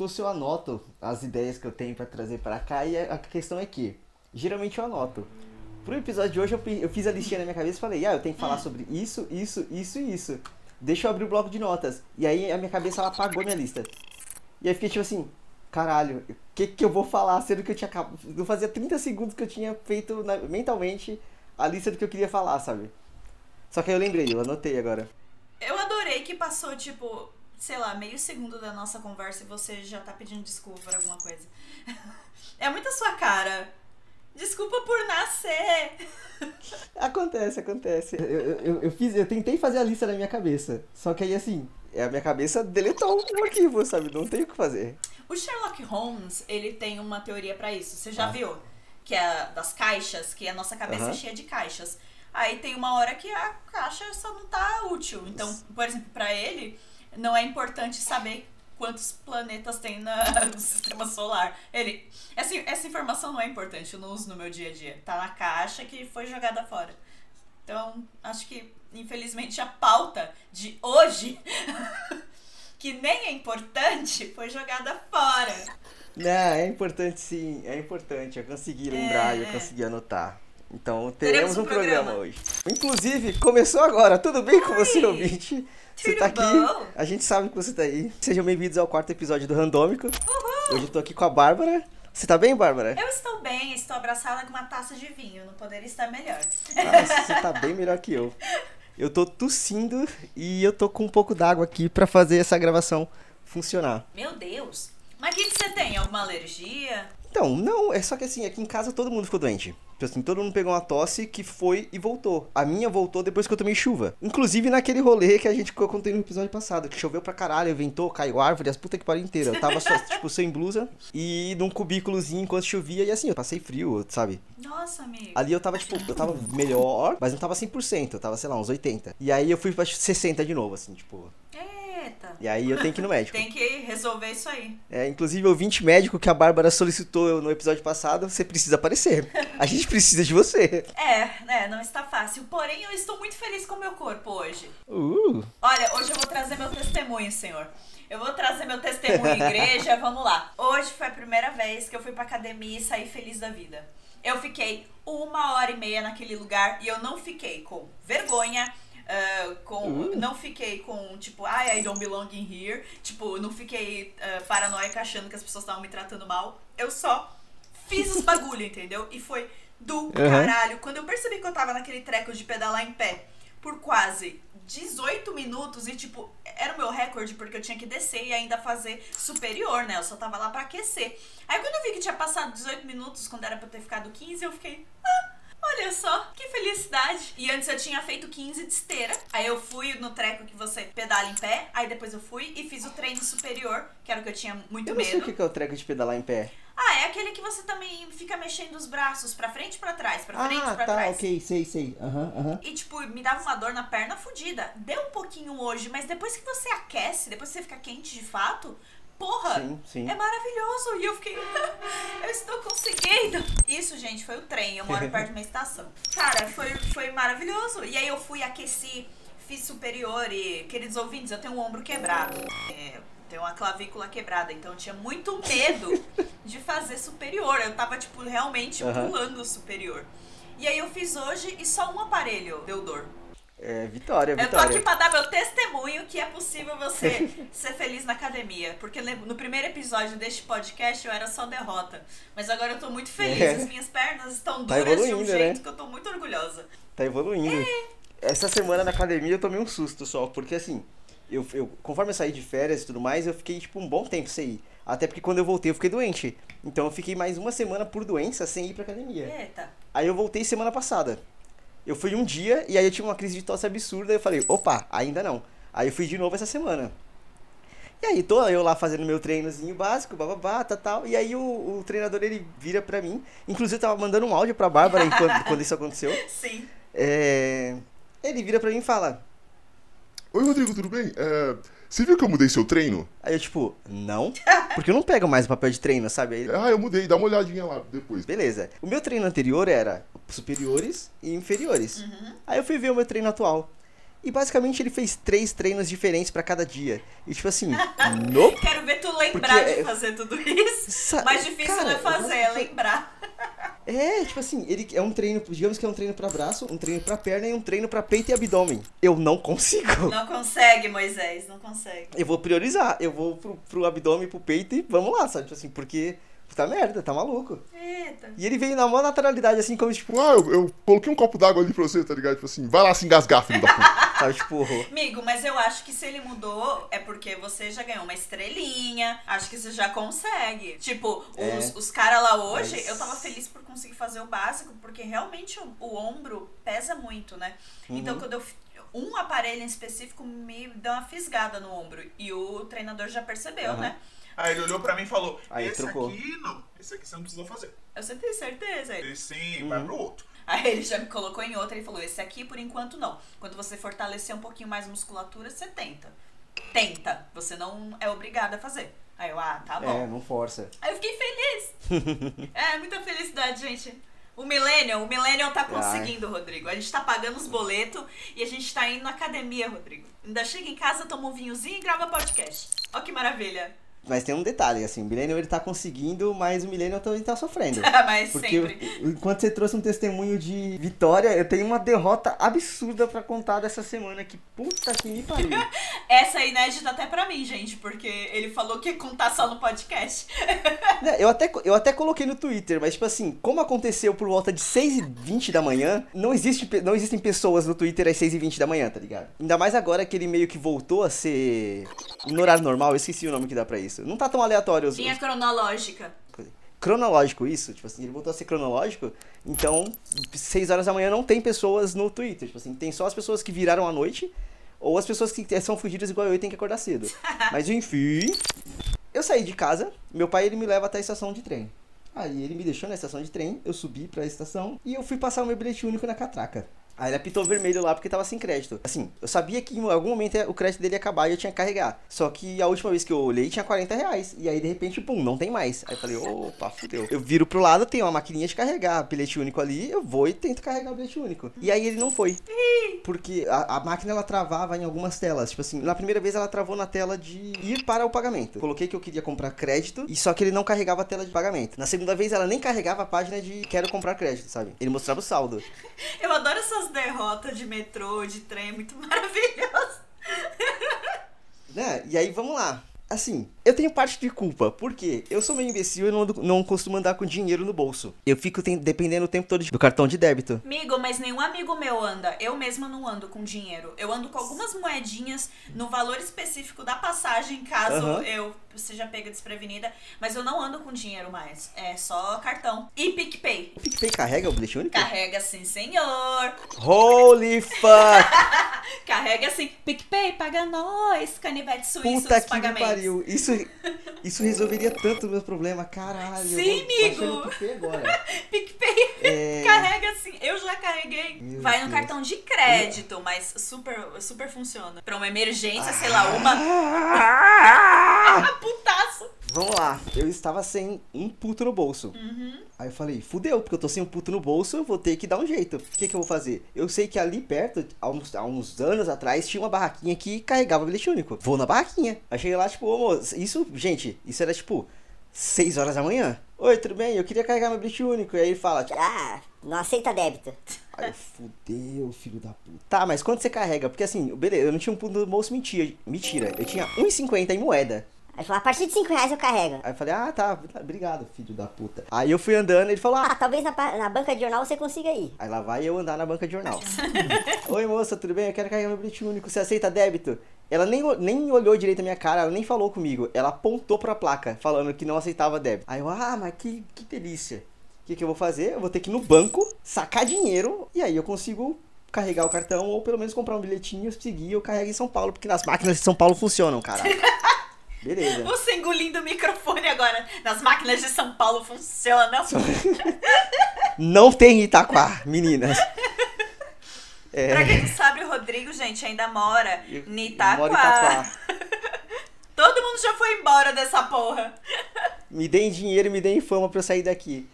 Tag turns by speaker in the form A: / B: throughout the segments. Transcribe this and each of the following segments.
A: Perguntou se eu anoto as ideias que eu tenho pra trazer pra cá e a questão é que, geralmente eu anoto. Pro episódio de hoje eu, eu fiz a listinha na minha cabeça e falei, ah, eu tenho que falar sobre isso, isso, isso e isso. Deixa eu abrir o bloco de notas. E aí a minha cabeça ela apagou minha lista. E aí fiquei tipo assim, caralho, o que que eu vou falar? Sendo que eu tinha não fazia 30 segundos que eu tinha feito na- mentalmente a lista do que eu queria falar, sabe? Só que aí eu lembrei, eu anotei agora.
B: Eu adorei que passou, tipo, sei lá, meio segundo da nossa conversa e você já tá pedindo desculpa por alguma coisa. É muito a sua cara. Desculpa por nascer.
A: Acontece, acontece. Eu, eu, eu- fiz, eu tentei fazer a lista na minha cabeça. Só que aí assim, a minha cabeça deletou o arquivo, sabe? Não tem o que fazer.
B: O Sherlock Holmes, ele tem uma teoria pra isso. Você já
A: Ah.
B: viu? Que é das caixas, que a nossa cabeça
A: Aham.
B: é cheia de caixas. Aí tem uma hora que a caixa só não tá útil. Então, por exemplo, pra ele, não é importante saber quantos planetas tem na- no sistema solar. Ele. Essa, essa informação não é importante, eu não uso no meu dia a dia. Tá na caixa que foi jogada fora. Então, acho que, infelizmente, a pauta de hoje, que nem é importante, foi jogada fora.
A: Não, é importante sim, é importante. Eu consegui lembrar e eu
B: É.
A: consegui anotar. Então
B: Teremos
A: teremos
B: um
A: um programa.
B: programa.
A: hoje. Inclusive, começou agora. Tudo bem com você,
B: Oi.
A: ouvinte? Você
B: Tudo
A: tá aqui,
B: bom?
A: a gente sabe que você tá aí. Sejam bem-vindos ao quarto episódio do Randômico. Hoje eu tô aqui com a Bárbara. Você tá bem, Bárbara?
B: Eu estou bem, estou abraçada com uma taça de vinho, não poderia estar melhor.
A: Nossa, você tá bem melhor que eu. Eu tô tossindo e eu tô com um pouco d'água aqui pra fazer essa gravação funcionar.
B: Meu Deus! Mas o que, que você tem? Alguma alergia?
A: Então, não, é só que assim, aqui em casa todo mundo ficou doente. Tipo assim, todo mundo pegou uma tosse que foi e voltou. A minha voltou depois que eu tomei chuva. Inclusive naquele rolê que a gente que eu contei no episódio passado, que choveu pra caralho, ventou, caiu árvore, as puta que pariu inteira. Eu tava só, tipo, sem blusa e num cubículozinho enquanto chovia e assim, eu passei frio, sabe?
B: Nossa, amigo.
A: Ali eu tava, tipo, eu tava melhor, mas não tava 100%, eu tava, sei lá, uns 80. E aí eu fui pra 60 de novo, assim, tipo.
B: Eita.
A: E aí eu tenho que ir no médico.
B: Tem que resolver isso aí.
A: É, inclusive, o ouvinte médico que a Bárbara solicitou no episódio passado, você precisa aparecer. A gente precisa de você.
B: É, né, não está fácil. Porém, eu estou muito feliz com o meu corpo hoje.
A: Uh,
B: Olha, hoje eu vou trazer meu testemunho, senhor. Eu vou trazer meu testemunho em igreja, vamos lá. Hoje foi a primeira vez que eu fui pra academia e saí feliz da vida. Eu fiquei uma hora e meia naquele lugar e eu não fiquei com vergonha, ah, com,
A: Uh.
B: não fiquei com, tipo, ai, I don't belong in here. Tipo, não fiquei ah, paranoica achando que as pessoas estavam me tratando mal. Eu só fiz os bagulho, entendeu? E foi do caralho. Quando eu percebi que eu tava naquele treco de pedalar em pé por quase 18 minutos e, tipo, era o meu recorde porque eu tinha que descer e ainda fazer superior, né? Eu só tava lá pra aquecer. Aí quando eu vi que tinha passado 18 minutos, quando era pra eu ter ficado 15, eu fiquei. Ah, Olha só, que felicidade. E antes eu tinha feito 15 de esteira. Aí eu fui no treco que você pedala em pé. Aí depois eu fui e fiz o treino superior, que era o que eu tinha muito
A: eu não sei o
B: medo.
A: que é o treco de pedalar em pé.
B: Ah, é aquele que você também fica mexendo os braços pra frente e pra trás, pra frente
A: Ah,
B: e pra
A: tá,
B: trás.
A: ok, sei, sei. Aham, aham.
B: E, tipo, me dava uma dor na perna fodida. Deu um pouquinho hoje, mas depois que você aquece, depois que você fica quente de fato, porra,
A: Sim, sim.
B: é maravilhoso. E eu fiquei, eu estou conseguindo. Isso, gente, foi o trem. Eu moro perto de uma estação. Cara, foi, foi maravilhoso. E aí eu fui, aqueci, fiz superior e, queridos ouvintes, eu tenho um ombro quebrado. É, tenho uma clavícula quebrada, então eu tinha muito medo de fazer superior. Eu tava, tipo, realmente pulando o superior. E aí eu fiz hoje e só um aparelho deu dor.
A: É, vitória,
B: Eu tô
A: vitória.
B: aqui pra dar meu testemunho que é possível você ser feliz na academia. Porque no primeiro episódio deste podcast eu era só derrota. Mas agora eu tô muito feliz.
A: É.
B: As minhas pernas estão
A: Tá
B: duras de um
A: evoluindo,
B: jeito
A: né?
B: que eu tô muito orgulhosa.
A: Tá evoluindo.
B: É.
A: Essa semana na academia eu tomei um susto só, porque assim, eu, eu, conforme eu saí de férias e tudo mais, eu fiquei tipo um bom tempo sem ir. Até porque quando eu voltei eu fiquei doente. Então eu fiquei mais uma semana por doença sem ir pra academia.
B: Eita.
A: Aí eu voltei semana passada. Eu fui um dia e aí eu tive uma crise de tosse absurda. E eu falei, opa, ainda não. Aí eu fui de novo essa semana. E aí tô eu lá fazendo meu treinozinho básico, bababá, tal, tal. E aí o, o treinador ele vira pra mim. Inclusive eu tava mandando um áudio pra Bárbara enquanto, quando isso aconteceu.
B: Sim.
A: É, Ele vira pra mim e fala.
C: Oi, Rodrigo, tudo bem? É, você viu que eu mudei seu treino?
A: Aí eu, tipo, não. Porque eu não pego mais o papel de treino, sabe? Aí,
C: Ah, eu mudei, dá uma olhadinha lá depois.
A: beleza. O meu treino anterior era superiores e inferiores.
B: Uhum.
A: Aí eu fui ver o meu treino atual. E basicamente ele fez três treinos diferentes pra cada dia. E tipo assim, nope.
B: Quero ver tu lembrar
A: Porque
B: de
A: é-
B: fazer tudo isso.
A: Sa-
B: Mais difícil
A: cara,
B: não é fazer, é lembrar.
A: É, tipo assim, ele é um treino, digamos que é um treino pra braço, um treino pra perna e um treino pra peito e abdômen. Eu não consigo.
B: Não consegue, Moisés, não consegue.
A: Eu vou priorizar, eu vou pro, pro abdômen, pro peito e vamos lá, sabe? Tipo assim, porque puta merda, tá maluco.
B: Eita.
A: E ele veio na maior naturalidade, assim, como tipo,
C: Ah, eu, eu coloquei um copo d'água ali pra você, tá ligado? Tipo assim, vai lá se engasgar, filho da puta.
A: sabe, tipo,
B: Amigo, mas eu acho que se ele mudou é porque você já ganhou uma estrelinha. Acho que você já consegue. Tipo,
A: É.
B: os, os caras lá hoje,
A: Mas-
B: eu tava feliz por conseguir fazer o básico, porque realmente o, o ombro pesa muito, né? Então
A: Uhum.
B: quando eu. Um aparelho em específico me deu uma fisgada no ombro. E o treinador já percebeu,
A: Aham.
B: né?
D: Aí ele olhou pra mim e falou:
A: Aí
D: Esse
A: trocou.
D: aqui não, esse aqui você não precisa fazer.
B: Eu sempre tenho certeza.
D: Esse sim, vai pro outro.
B: Aí ele já me colocou em outra e falou: esse aqui por enquanto não. Quando você fortalecer um pouquinho mais a musculatura, você tenta. Tenta. Você não é obrigada a fazer. Aí eu, ah, tá bom.
A: é, não força.
B: Aí eu fiquei feliz. é, muita felicidade, gente. O Millennial, o Millennial tá conseguindo, Rodrigo. A gente tá pagando os boletos e a gente tá indo na academia, Rodrigo. Ainda chega em casa, toma um vinhozinho e grava podcast. Ó que maravilha.
A: Mas tem um detalhe, assim, o Millennium ele tá conseguindo, mas o Millennium também tá sofrendo.
B: Mas
A: Porque
B: sempre.
A: eu- enquanto você trouxe um testemunho de vitória, eu tenho uma derrota absurda pra contar dessa semana que puta que me pariu.
B: Essa é inédita até pra mim, gente, porque ele falou que ia contar só no podcast.
A: Né, eu, até, eu até coloquei no Twitter, mas tipo assim, como aconteceu por volta de 6h20 da manhã, não, existe, não existem pessoas no Twitter às 6h20 da manhã, tá ligado? Ainda mais agora que ele meio que voltou a ser no horário normal, eu esqueci o nome que dá pra isso. Não tá tão aleatório os,
B: Linha
A: os-
B: cronológica.
A: cronológico isso, tipo assim, ele voltou a ser cronológico, então 6 horas da manhã não tem pessoas no Twitter, tipo assim, tem só as pessoas que viraram à noite ou as pessoas que são fugidas igual eu e tem que acordar cedo. Mas enfim, eu saí de casa, meu pai ele me leva até a estação de trem. Aí ele me deixou na estação de trem, eu subi pra estação e eu fui passar o meu bilhete único na catraca. Aí ele apitou vermelho lá porque tava sem crédito. Assim, eu sabia que em algum momento o crédito dele ia acabar e eu tinha que carregar. Só que a última vez que eu olhei tinha 40 reais. E aí de repente, pum, não tem mais. Aí eu falei, opa, fudeu. Eu viro pro lado, tem uma maquininha de carregar bilhete único ali, eu vou e tento carregar o bilhete único. E aí ele não foi. Porque a, a máquina ela travava em algumas telas. Tipo assim, na primeira vez ela travou na tela de ir para o pagamento. Coloquei que eu queria comprar crédito e só que ele não carregava a tela de pagamento. Na segunda vez ela nem carregava a página de quero comprar crédito, sabe? Ele mostrava o saldo.
B: Eu adoro essas derrotas de metrô, de trem, muito maravilhoso.
A: Né? E aí vamos lá. Assim, eu tenho parte de culpa, porque eu sou meio imbecil e não, não costumo andar com dinheiro no bolso. Eu fico dependendo o tempo todo do cartão de débito.
B: Amigo, mas nenhum amigo meu anda. Eu mesma não ando com dinheiro. Eu ando com algumas moedinhas no valor específico da passagem, caso
A: Aham.
B: eu seja pega desprevenida. Mas eu não ando com dinheiro mais. É só cartão. E PicPay.
A: PicPay carrega o bilhete único?
B: Carrega sim, senhor.
A: Holy fuck!
B: Carrega sim. PicPay, paga nós. Canivete suíço
A: Puta
B: dos
A: que me
B: pagamentos.
A: pariu. Isso, isso resolveria tanto o meu problema, caralho.
B: Sim, amigo.
A: PicPay agora.
B: PicPay.
A: É...
B: Carrega sim, eu já carreguei.
A: Meu
B: Vai no
A: Deus.
B: cartão de crédito, mas super, super funciona. Pra uma emergência, sei lá, uma. Putaço!
A: Vamos lá, eu estava sem um puto no bolso.
B: Uhum.
A: Aí eu falei, fudeu, porque eu tô sem um puto no bolso, eu vou ter que dar um jeito. O que que eu vou fazer? Eu sei que ali perto, há uns, há uns anos atrás, tinha uma barraquinha que carregava bilhete único. Vou na barraquinha. Aí cheguei lá, tipo, ô isso, gente, isso era tipo 6 horas da manhã. Oi, tudo bem? Eu queria carregar meu bilhete único. E aí ele fala, tipo,
E: Ah, não aceita débito.
A: Aí eu, fudeu, filho da puta. Tá, mas quanto você carrega? Porque assim, beleza, eu não tinha um puto no bolso, mentira. Mentira, eu tinha 1,50 em moeda.
E: Aí falou, a partir de 5 reais eu carrego.
A: Aí eu falei, ah, tá, obrigado, filho da puta. Aí eu fui andando, ele falou, ah,
E: Ah, talvez na, na banca de jornal você consiga ir.
A: Aí lá vai eu andar na banca de jornal. Oi, moça, tudo bem? Eu quero carregar meu bilhete único. Você aceita débito? Ela nem, nem olhou direito a minha cara, ela nem falou comigo. Ela apontou pra placa, falando que não aceitava débito. Aí eu, ah, mas que, que delícia. O que, que eu vou fazer? Eu vou ter que ir no banco, sacar dinheiro, e aí eu consigo carregar o cartão, ou pelo menos comprar um bilhetinho, seguir, eu carrego em São Paulo, porque nas máquinas de São Paulo funcionam, caralho. Beleza.
B: Você engolindo o microfone agora. Nas máquinas de São Paulo funciona.
A: Não tem Itaquá, meninas. É.
B: Pra quem não sabe, o Rodrigo, gente, ainda mora
A: Eu-
B: em
A: eu
B: Itaquá.
A: moro em Itaquá.
B: Todo mundo já foi embora dessa porra.
A: Me deem dinheiro me deem fama pra eu sair daqui.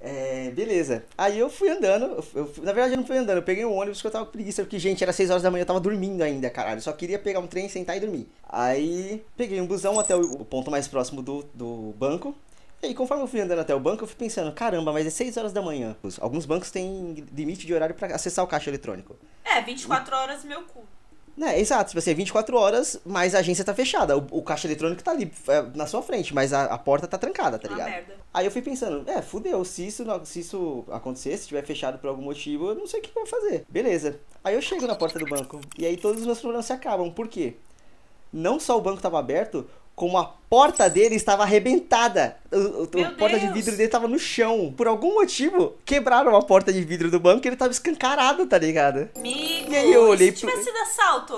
A: É, beleza. Aí eu fui andando, eu- na verdade eu não fui andando, eu peguei um ônibus porque eu tava com preguiça, porque, gente, era 6 horas da manhã, eu tava dormindo ainda, caralho. Eu só queria pegar um trem, sentar e dormir. Aí peguei um busão até o, o ponto mais próximo do, do banco. E aí, conforme eu fui andando até o banco, eu fui pensando, caramba, mas é 6 horas da manhã. Alguns bancos têm limite de horário pra acessar o caixa eletrônico.
B: É, 24 horas meu cu.
A: É, exato, tipo assim, é 24 horas, mas a agência tá fechada. O, o caixa eletrônico tá ali é, na sua frente, mas a, a porta tá trancada, tá
B: Uma
A: ligado?
B: merda.
A: Aí eu fui pensando, é, fudeu, se isso, não- se isso acontecer, se tiver fechado por algum motivo, eu não sei o que eu vou fazer. Beleza. Aí eu chego na porta do banco, e aí todos os meus problemas se acabam. Por quê? Não só o banco tava aberto, como a porta dele estava arrebentada. O, o-
B: Meu
A: a porta de
B: Deus!
A: vidro dele tava no chão. Por algum motivo, quebraram a porta de vidro do banco e ele tava escancarado, tá ligado?
B: Amigo,
A: E aí eu olhei
B: se
A: pro-
B: tivesse sido assalto?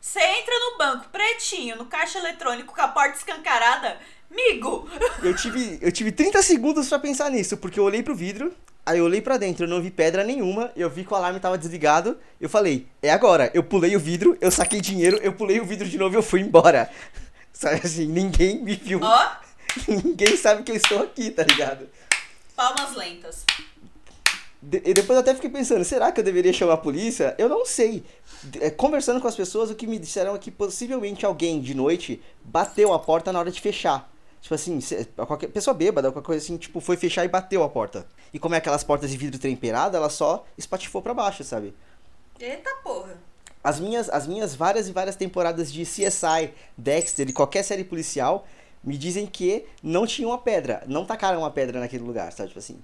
B: Você entra no banco pretinho, no caixa eletrônico, com a porta escancarada. Amigo!
A: Eu tive, eu tive 30 segundos pra pensar nisso, porque eu olhei pro vidro, aí eu olhei pra dentro, eu não vi pedra nenhuma, eu vi que o alarme tava desligado, eu falei, é agora. Eu pulei o vidro, eu saquei dinheiro, eu pulei o vidro de novo e eu fui embora. Sabe assim, ninguém me viu,
B: Ó,
A: ninguém sabe que eu estou aqui, tá ligado?
B: palmas lentas.
A: De- e depois eu até fiquei pensando, será que eu deveria chamar a polícia? Eu não sei. De- é, Conversando com as pessoas, o que me disseram é que possivelmente alguém de noite bateu a porta na hora de fechar. Tipo assim, qualquer pessoa bêbada, qualquer coisa assim, tipo, foi fechar e bateu a porta. E como é aquelas portas de vidro temperado, ela só espatifou pra baixo, sabe?
B: Eita porra.
A: As minhas, as minhas várias e várias temporadas de CSI, Dexter e qualquer série policial me dizem que não tinha uma pedra, não tacaram uma pedra naquele lugar, sabe? Tipo assim.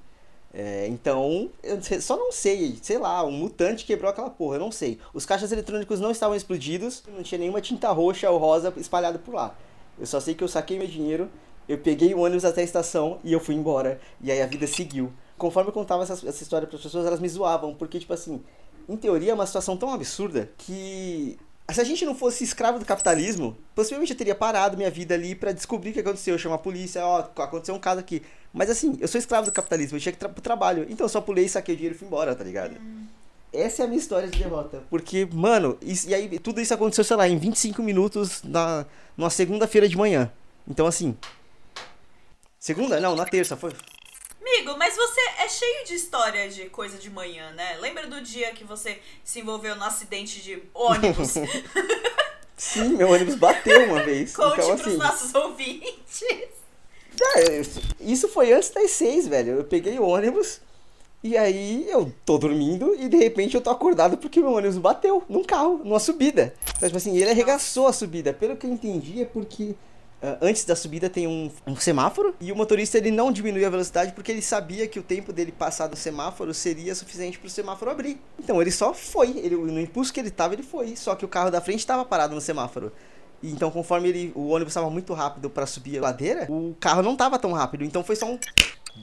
A: É, então, eu só não sei, sei lá, um mutante quebrou aquela porra, eu não sei. Os caixas eletrônicos não estavam explodidos, não tinha nenhuma tinta roxa ou rosa espalhada por lá. Eu só sei que eu saquei meu dinheiro, eu peguei o ônibus até a estação e eu fui embora. E aí a vida seguiu. Conforme eu contava essa, essa história para as pessoas, elas me zoavam, porque, tipo assim, em teoria é uma situação tão absurda que. Se a gente não fosse escravo do capitalismo, possivelmente eu teria parado minha vida ali pra descobrir o que aconteceu, chamar a polícia, ó, aconteceu um caso aqui. Mas assim, eu sou escravo do capitalismo, eu tinha que ir pro trabalho. Então eu só pulei, saquei o dinheiro e fui embora, tá ligado? Essa é a minha história de derrota. Porque, mano, isso- e aí tudo isso aconteceu, sei lá, em 25 minutos na, numa segunda-feira de manhã. Então assim. Segunda? Não, na terça, foi.
B: Amigo, mas você é cheio de história de coisa de manhã, né? Lembra do dia que você se envolveu no acidente de ônibus?
A: Sim, meu ônibus bateu uma vez.
B: Conte
A: então,
B: pros
A: assim.
B: nossos ouvintes.
A: É, isso foi antes das seis, velho. Eu peguei o ônibus e aí eu tô dormindo e de repente eu tô acordado porque meu ônibus bateu num carro, numa subida. Então, tipo assim, ele arregaçou a subida. Pelo que eu entendi é porque antes da subida tem um, um semáforo e o motorista ele não diminuiu a velocidade porque ele sabia que o tempo dele passar do semáforo seria suficiente pro semáforo abrir. Então ele só foi, ele, no impulso que ele tava, ele foi. Só que o carro da frente tava parado no semáforo. Então, conforme ele, o ônibus estava muito rápido pra subir a ladeira, o carro não tava tão rápido. Então foi só um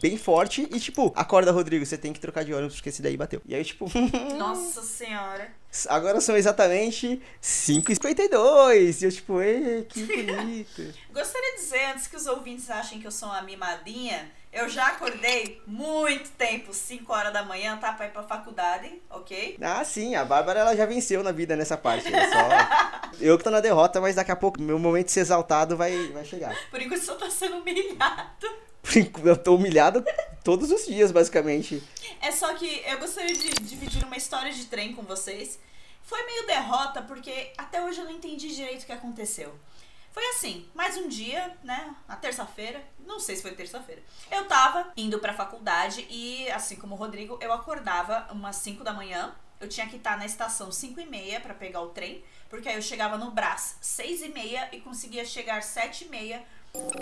A: bem forte e tipo, acorda Rodrigo, você tem que trocar de ônibus porque esse daí bateu. E aí tipo,
B: Nossa senhora.
A: Agora são exatamente 5h52. E eu tipo, ei, que bonito.
B: Gostaria de dizer, antes que os ouvintes achem que eu sou uma mimadinha, eu já acordei muito tempo, 5 horas da manhã, tá? Pra ir pra faculdade, ok?
A: ah, sim, a Bárbara ela já venceu na vida nessa parte. é só... Eu que tô na derrota, mas daqui a pouco meu momento de ser exaltado vai, vai chegar.
B: Por enquanto só tá sendo humilhado.
A: Eu tô humilhado todos os dias, basicamente.
B: É só que eu gostaria de dividir uma história de trem com vocês. Foi meio derrota, porque até hoje eu não entendi direito o que aconteceu. Foi assim, mais um dia, né? Na terça-feira, não sei se foi terça-feira. Eu tava indo pra faculdade e, assim como o Rodrigo, eu acordava umas 5 da manhã. Eu tinha que estar na estação 5 e meia pra pegar o trem, porque aí eu chegava no Brás 6 e meia e conseguia chegar 7 e meia.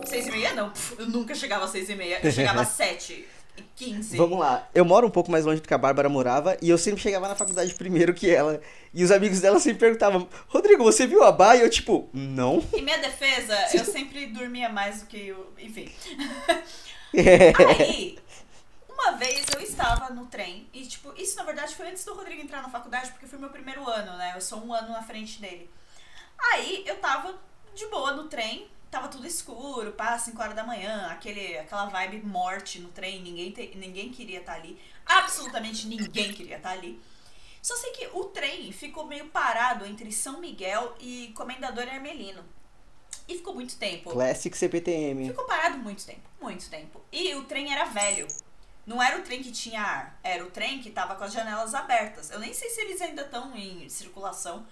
B: 6 e meia não, eu nunca chegava às 6 e meia, eu chegava às 7 e 15.
A: Vamos lá. Eu moro um pouco mais longe do que a Bárbara morava e eu sempre chegava na faculdade primeiro que ela. E os amigos dela sempre perguntavam: Rodrigo, você viu a Bá? E eu, tipo, não.
B: Em minha defesa, eu sempre dormia mais do que eu. Enfim.
A: É.
B: Aí, uma vez eu estava no trem, e tipo, isso na verdade foi antes do Rodrigo entrar na faculdade, porque foi meu primeiro ano, né? Eu sou um ano na frente dele. Aí eu tava de boa no trem, tava tudo escuro, pá, 5 horas da manhã, aquele, aquela vibe morte no trem, ninguém, te- ninguém queria estar ali. Absolutamente ninguém queria estar ali. Só sei que o trem ficou meio parado entre São Miguel e Comendador Hermelino. E ficou muito tempo.
A: Classic CPTM.
B: Ficou parado muito tempo, muito tempo. E o trem era velho. Não era o trem que tinha ar, era o trem que tava com as janelas abertas. Eu nem sei se eles ainda estão em circulação,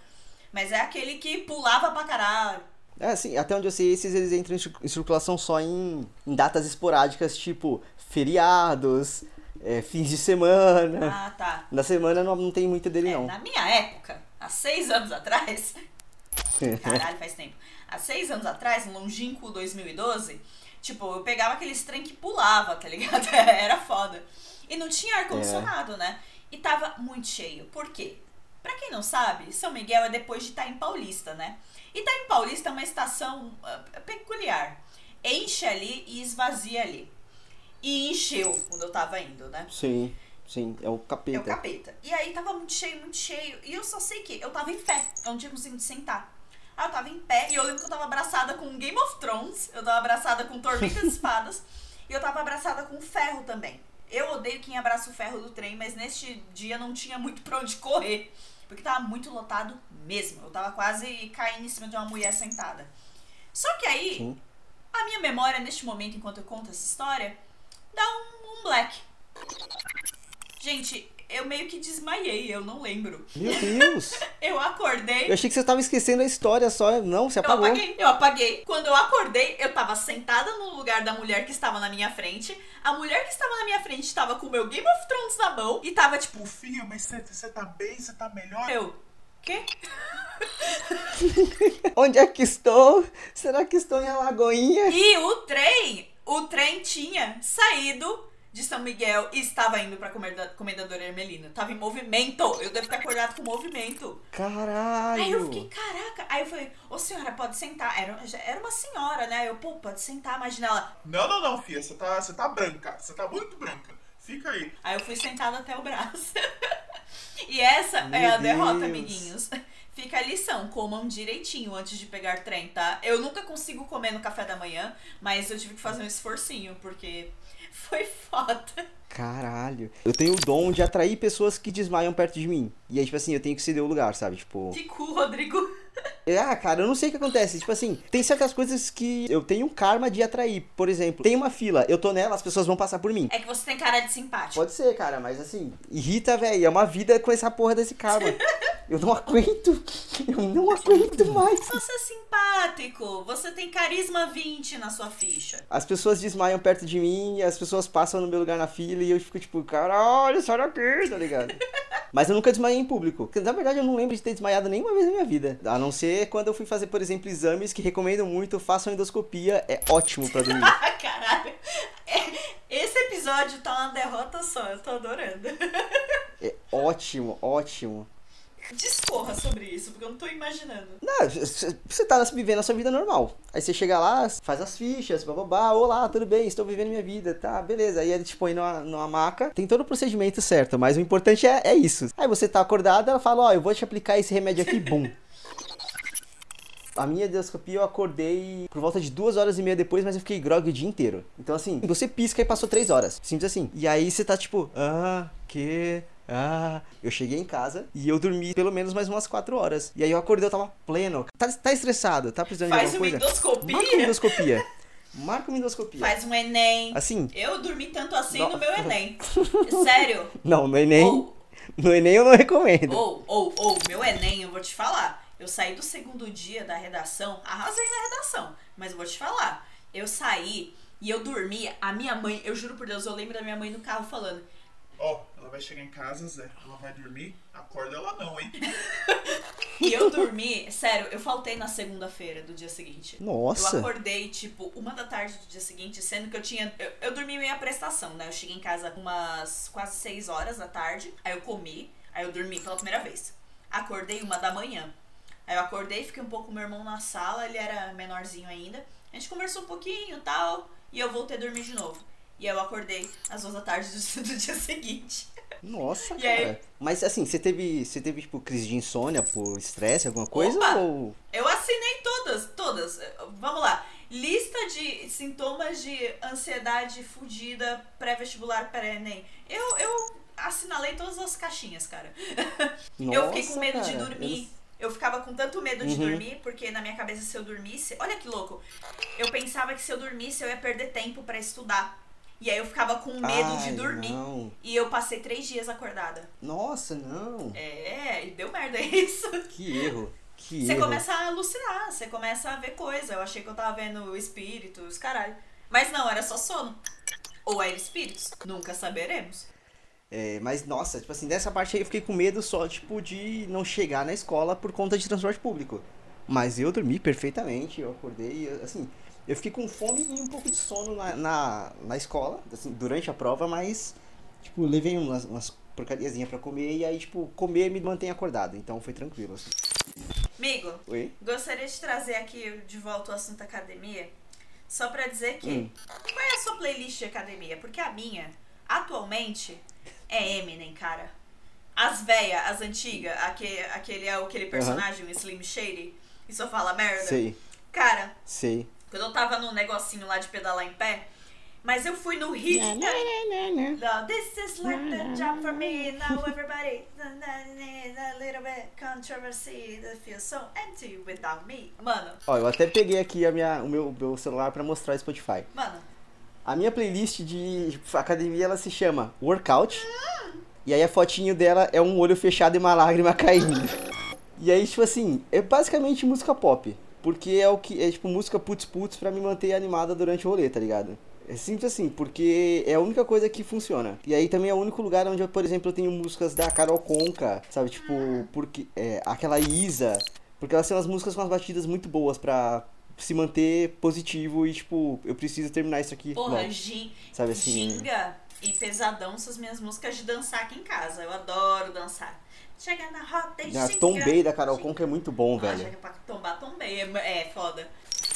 B: mas é aquele que pulava pra caralho.
A: É, assim, até onde eu sei, esses eles entram em cir- em circulação só em, em datas esporádicas, tipo feriados, é, fins de semana.
B: Ah, tá.
A: Na semana não, não tem muito dele,
B: É,
A: não.
B: na minha época, há seis anos atrás, caralho, faz tempo. Há seis anos atrás, no longínquo 2012, tipo, eu pegava aqueles trem que pulava, tá ligado? Era foda. E não tinha ar-condicionado, né? E tava muito cheio. Por quê? Pra quem não sabe, São Miguel é depois de Itaim Paulista, né? Itaim Paulista é uma estação ah, peculiar. Enche ali e esvazia ali. E encheu quando eu tava indo, né?
A: Sim, sim, é o
B: É o
A: capeta.
B: capeta. E aí tava muito cheio, muito cheio. E eu só sei que eu tava em pé. Eu não tinha conseguido sentar. Aí eu tava em pé e eu lembro que eu tava abraçada com Game of Thrones. Eu tava abraçada com Tormentas Espadas. E eu tava abraçada com ferro também. Eu odeio quem abraça o ferro do trem, mas neste dia não tinha muito pra onde correr. Porque tava muito lotado mesmo. Eu tava quase caindo em cima de uma mulher sentada. Só que aí,
A: Sim.
B: a minha memória neste momento, enquanto eu conto essa história, dá um, um black. Gente, eu meio que desmaiei, eu não lembro.
A: Meu Deus!
B: Eu acordei.
A: Eu achei que você tava esquecendo a história só. Não, você
B: Eu
A: apagou.
B: apaguei, eu apaguei. Quando eu acordei, eu tava sentada no lugar da mulher que estava na minha frente. A mulher que estava na minha frente estava com o meu Game of Thrones na mão e tava tipo,
D: Filha, mas você tá bem? Você tá melhor?
B: eu. Quê?
A: Onde é que estou? Será que estou em Alagoinha?
B: E o trem, o trem tinha saído de São Miguel e estava indo pra comenda- Comendador Hermelino. Tava em movimento. Eu devo ter acordado com movimento.
A: Caralho!
B: Aí eu fiquei, caraca. Aí eu falei, ô senhora, pode sentar. Era, era uma senhora, né? Eu, pô, pode sentar, imagina ela.
D: Não, não, não, filha. Você tá, você tá branca. Você tá muito branca. Fica aí.
B: Aí eu fui sentada até o braço. e essa
A: Meu
B: é a derrota,
A: Deus.
B: amiguinhos. Fica a lição, comam direitinho antes de pegar trem, tá? Eu nunca consigo comer no café da manhã, mas eu tive que fazer um esforcinho, porque foi foda.
A: Caralho. Eu tenho o dom de atrair pessoas que desmaiam perto de mim. E aí, tipo assim, eu tenho que ceder o lugar, sabe? Tipo.
B: Que cu, Rodrigo.
A: Ah, cara, eu não sei o que acontece. Tipo assim, tem certas coisas que eu tenho um karma de atrair. Por exemplo, tem uma fila, eu tô nela, as pessoas vão passar por mim.
B: É que você tem cara de simpático.
A: Pode ser, cara, mas assim, irrita, velho. É uma vida com essa porra desse karma. Eu não aguento. Eu não aguento mais.
B: Você é simpático. Você tem carisma 20 na sua ficha.
A: As pessoas desmaiam perto de mim, as pessoas passam no meu lugar na fila e eu fico tipo, caralho, sai daqui, tá ligado? Mas eu nunca desmaiei em público. Porque, na verdade, eu não lembro de ter desmaiado nenhuma vez na minha vida. A não ser quando eu fui fazer, por exemplo, exames que recomendo muito, façam endoscopia, é ótimo pra dormir.
B: Ah, caralho. É- Esse episódio tá uma derrota só. Eu tô adorando.
A: É ótimo, ótimo.
B: Discorra sobre isso, porque eu não tô imaginando.
A: Não, você tá vivendo a sua vida normal. Aí você chega lá, faz as fichas, bababá, olá, tudo bem, estou vivendo minha vida, tá, beleza. Aí ele te põe numa, numa maca, tem todo o procedimento certo, mas o importante é, é isso. Aí você tá acordado, ela fala, ó, eu vou te aplicar esse remédio aqui, bum. A minha endoscopia eu acordei por volta de duas horas e meia depois, mas eu fiquei grog o dia inteiro. Então assim, você pisca e passou três horas. Simples assim. E aí você tá tipo, ah, que. Ah. Eu cheguei em casa e eu dormi pelo menos mais umas quatro horas. E aí eu acordei, eu tava pleno. Tá, tá estressado, tá precisando
B: Faz
A: de
B: uma
A: alguma coisa?
B: endoscopia?
A: Marca uma endoscopia. Marca uma endoscopia.
B: Faz um Enem.
A: Assim,
B: Eu dormi tanto assim
A: Não.
B: no meu Enem. Sério.
A: não, no Enem.
B: Ou,
A: No Enem eu não recomendo.
B: ou, ou, ou, meu Enem, eu vou te falar. Eu saí do segundo dia da redação, arrasei na redação, mas eu vou te falar. Eu saí e eu dormi, a minha mãe, eu juro por Deus, eu lembro da minha mãe no carro falando:
D: Ó, ela vai chegar em casa, Zé. Ela vai dormir. Acorda ela não, hein?
B: E eu dormi, sério, eu faltei na segunda-feira do dia seguinte. Eu
A: Nossa.
B: acordei, tipo, uma da tarde do dia seguinte, sendo que eu tinha. Eu, eu dormi meia prestação, né? Eu cheguei em casa umas quase seis horas da tarde. Aí eu comi, aí eu dormi pela primeira vez. Acordei uma da manhã. Aí eu acordei, fiquei um pouco com meu irmão na sala, ele era menorzinho ainda. A gente conversou um pouquinho e tal. E eu voltei a dormir de novo. E aí eu acordei às duas da tarde do, do dia seguinte.
A: Nossa,
B: E aí?
A: cara. Mas assim, você teve, você teve tipo crise de insônia por estresse, alguma coisa?
B: Opa!
A: Ou
B: Eu assinei todas, todas. Vamos lá. Lista de sintomas de ansiedade fudida pré-vestibular pré-ENEM. Eu, eu assinalei todas as caixinhas, cara. eu fiquei com
A: Nossa,
B: medo de
A: cara,
B: dormir. Eu ficava com tanto medo de
A: Uhum.
B: dormir, porque na minha cabeça, se eu dormisse. Olha que louco. Eu pensava que se eu dormisse, eu ia perder tempo pra estudar. E aí eu ficava com medo de
A: Ai,
B: dormir.
A: Não.
B: E eu passei três dias acordada.
A: Nossa, não.
B: É, e deu merda isso.
A: Que erro. Que
B: Você
A: erro.
B: começa a alucinar, você começa a ver coisa. Eu achei que eu tava vendo espíritos, caralho. Mas não, era só sono. Ou era espíritos. Nunca saberemos.
A: É, mas, nossa, tipo assim, dessa parte aí eu fiquei com medo só, tipo, de não chegar na escola por conta de transporte público. Mas eu dormi perfeitamente, eu acordei, assim, eu fiquei com fome e um pouco de sono na, na, na escola, assim, durante a prova, mas, tipo, levei umas, umas porcariazinhas pra comer e aí, tipo, comer me mantém acordado, então foi tranquilo, assim.
B: Amigo,
A: Oi?
B: gostaria de trazer aqui de volta o assunto academia. Só pra dizer que.
A: Hum.
B: Qual é a sua playlist de academia? Porque a minha, atualmente, é Eminem, cara. As véia, as antigas, aquele, aquele é aquele personagem, o Slim Shady, e só fala merda.
A: Sei,
B: Cara,
A: sei.
B: Quando eu tava no negocinho lá de pedalar em pé, mas eu fui no hit. Não, this is like the job for me. Now everybody. A little bit controversy that feels so empty without me. Mano,
A: Ó, eu até peguei aqui a minha, o meu, meu celular pra mostrar o Spotify.
B: mano.
A: A minha playlist de academia, ela se chama Workout. E aí a fotinho dela é um olho fechado e uma lágrima caindo. E aí, tipo assim, é basicamente música pop. Porque é o que. É tipo música putz putz pra me manter animada durante o rolê, tá ligado? É simples assim, porque é a única coisa que funciona. E aí também é o único lugar onde, eu, por exemplo, eu tenho músicas da Carol Conca, sabe? Tipo, porque. É, aquela Isa. Porque elas são as músicas com as batidas muito boas pra se manter positivo e, tipo, eu preciso terminar isso aqui.
B: Porra,
A: logo.
B: gin,
A: Sabe assim?
B: ginga e pesadão são as minhas músicas de dançar aqui em casa. Eu adoro dançar. Chega na roda e ginga.
A: Tombei da Carol. Conca é muito bom, velho.
B: que pra tombar tombei. É, é foda.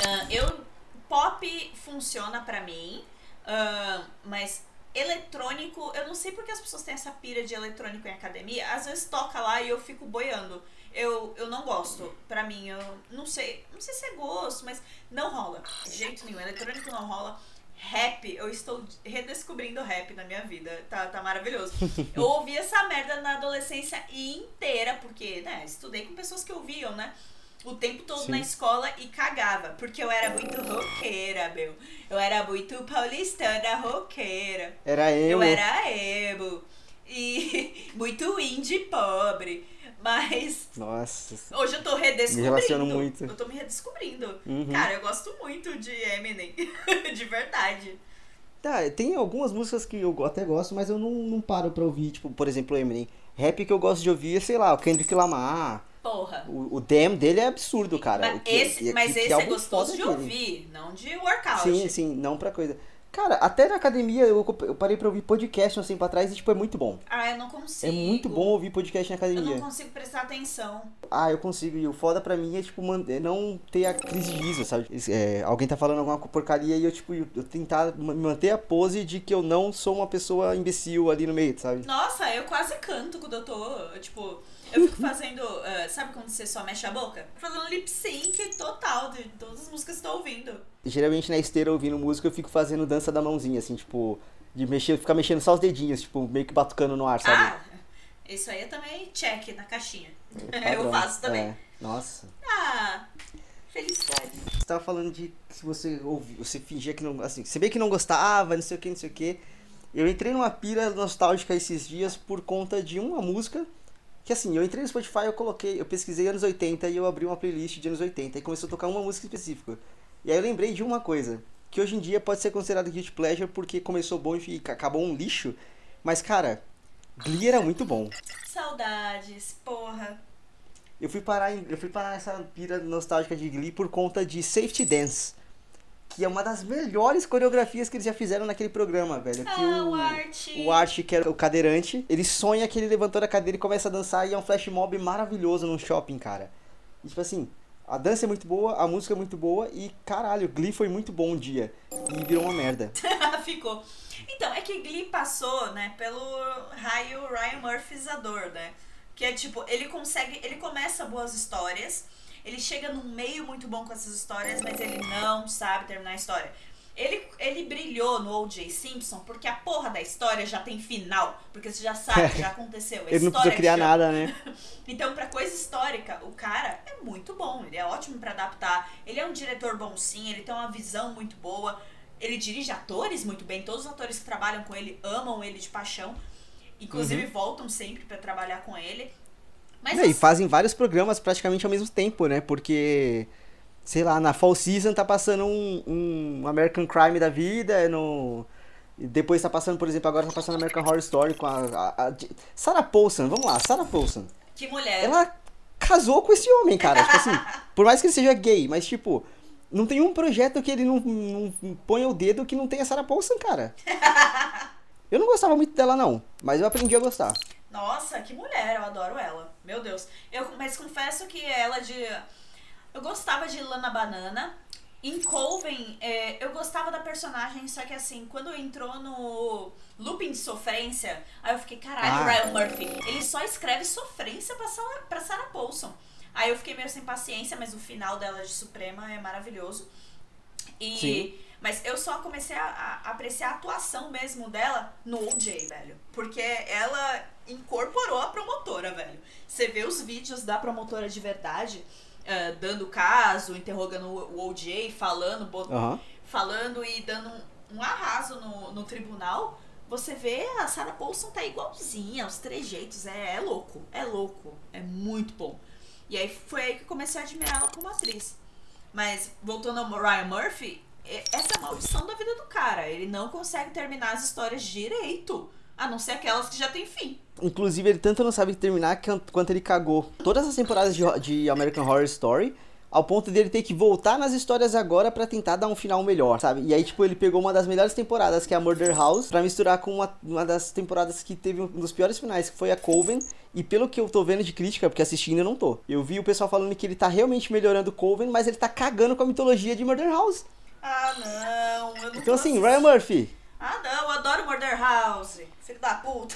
B: Ah, eu. Pop funciona pra mim. ah, mas eletrônico, eu não sei porque as pessoas têm essa pira de eletrônico em academia. Às vezes toca lá e eu fico boiando. Eu, eu não gosto. Pra mim, eu não sei. Não sei se é gosto, mas não rola. De jeito nenhum. Eletrônico não rola. Rap, eu estou redescobrindo rap na minha vida. Tá, tá maravilhoso. Eu ouvi essa merda na adolescência inteira, porque, né, estudei com pessoas que ouviam, né? O tempo todo
A: Sim.
B: na escola e cagava. Porque eu era muito roqueira, meu. Eu era muito paulistana roqueira.
A: Era eu.
B: Eu era emo. E muito indie pobre. Mas
A: Nossa.
B: hoje eu tô redescobrindo.
A: Me relaciono muito.
B: Eu tô me redescobrindo.
A: Uhum.
B: Cara, eu gosto muito de Eminem. de verdade.
A: Tá, tem algumas músicas que eu até gosto, mas eu não, não paro pra ouvir. Tipo, por exemplo, Eminem. Rap que eu gosto de ouvir é, sei lá, o Kendrick Lamar.
B: Porra.
A: O, o Damn dele é absurdo, cara.
B: Mas
A: que-
B: esse,
A: que-
B: mas
A: que
B: esse é gostoso de ouvir, não de workout.
A: Sim, sim, não pra coisa. Cara, até na academia eu, eu parei pra ouvir podcast um tempo atrás e, tipo, é muito bom.
B: Ah, eu não consigo.
A: É muito bom ouvir podcast na
B: Eu não
A: academia.
B: consigo prestar atenção.
A: Ah, eu consigo. E o foda pra mim é, tipo, é não ter a crise de riso, sabe? É, alguém tá falando alguma porcaria e eu, tipo, eu eu tentar ma- manter a pose de que eu não sou uma pessoa imbecil ali no meio, sabe?
B: Nossa, eu quase canto quando eu tô, tipo, eu fico fazendo, ah, sabe quando você só mexe a boca? Fazendo lip sync total de todas as músicas que eu tô ouvindo.
A: Geralmente na esteira ouvindo música eu fico fazendo dança da mãozinha, assim, tipo, de mexer, ficar mexendo só os dedinhos, tipo, meio que batucando no ar, sabe?
B: Ah, isso aí eu também check na caixinha. eu
A: Padrão.
B: faço também.
A: É. Nossa.
B: Ah, felicidade.
A: Você tava falando de que você ouvir, você fingia que não, assim, você bem que não gostava, não sei o que, não sei o que. Eu entrei numa pira nostálgica esses dias por conta de uma música que assim, eu entrei no Spotify, eu coloquei, eu pesquisei anos 80 e eu abri uma playlist de anos 80 e começou a tocar uma música específica. E aí eu lembrei de uma coisa, que hoje em dia pode ser considerado guilty pleasure porque começou bom e acabou um lixo, mas cara, Glee era muito bom.
B: Saudades, porra.
A: Eu fui parar eu fui parar nessa pira nostálgica de Glee por conta de Safety Dance, que é uma das melhores coreografias que eles já fizeram naquele programa, velho. Que
B: Ah,
A: o,
B: o Art.
A: o Art, que era o cadeirante, ele sonha que ele levantou da cadeira e começa a dançar e é um flash mob maravilhoso num shopping, cara. E, tipo assim, a dança é muito boa, a música é muito boa e caralho, Glee foi muito bom um dia e virou uma merda.
B: Ficou. Então, é que Glee passou, né, pelo raio Ryan Murphyzador, né? Que é tipo, ele consegue, ele começa boas histórias, ele chega num meio muito bom com essas histórias, mas ele não sabe terminar a história. Ele, ele brilhou no O.J. Simpson porque a porra da história já tem final. Porque você já sabe, já aconteceu.
A: Ele não precisou criar
B: chama.
A: nada, né?
B: Então, pra coisa histórica, o cara é muito bom. Ele é ótimo pra adaptar. Ele é um diretor bom sim, ele tem uma visão muito boa. ele dirige atores muito bem, todos os atores que trabalham com ele amam ele de paixão. Inclusive voltam sempre pra trabalhar com ele. Mas.
A: É, e fazem vários programas praticamente ao mesmo tempo, né? Porque, sei lá, na Fall Season tá passando um, um American Crime da vida, no... depois tá passando, por exemplo, agora tá passando American Horror Story com a... a, a Sarah Paulson, vamos lá, Sarah Paulson.
B: que mulher.
A: Ela casou com esse homem, cara. tipo assim, por mais que ele seja gay, mas tipo, não tem um projeto que ele não, não ponha o dedo que não tenha Sarah Paulson, cara. Eu não gostava muito dela, não, mas eu aprendi a gostar.
B: Nossa, que mulher, eu adoro ela. Meu Deus. Eu, mas confesso que ela de. Eu gostava de Lana Banana. Em Coven, é, eu gostava da personagem, só que assim, quando entrou no Looping de Sofrência, aí eu fiquei, caralho,
A: Ah.
B: Ryan Murphy, ele só escreve sofrência pra Sarah, pra Sarah Paulson. Aí eu fiquei meio sem paciência, mas o final dela de Suprema é maravilhoso. E,
A: Sim.
B: Mas eu só comecei a, a apreciar a atuação mesmo dela no OJ, velho. Porque ela incorporou a promotora, velho. Você vê os vídeos da promotora de verdade, eh, dando caso, interrogando o OJ, falando, bot-
A: Aham.
B: falando e dando um, um arraso no, no tribunal. Você vê a Sarah Paulson tá igualzinha, os trejeitos. É, é louco, é louco. É muito bom. E aí foi aí que eu comecei a admirar ela como atriz. Mas voltando ao Ryan Murphy, essa é a maldição da vida do cara. Ele não consegue terminar as histórias direito. A não ser aquelas que já tem fim.
A: Inclusive, ele tanto não sabe terminar quanto ele cagou todas as temporadas de, de American Horror Story, ao ponto dele ter que voltar nas histórias agora pra tentar dar um final melhor, sabe? E aí, tipo, ele pegou uma das melhores temporadas, que é a Murder House, pra misturar com uma, uma das temporadas que teve um dos piores finais, que foi a Coven. E pelo que eu tô vendo de crítica, porque assistindo eu não tô, eu vi o pessoal falando que ele tá realmente melhorando Coven, mas ele tá cagando com a mitologia de Murder House.
B: Ah, não. Eu não
A: Então, assim. Ryan Murphy,
B: Ah, não. Eu adoro Murder House. Filho da puta.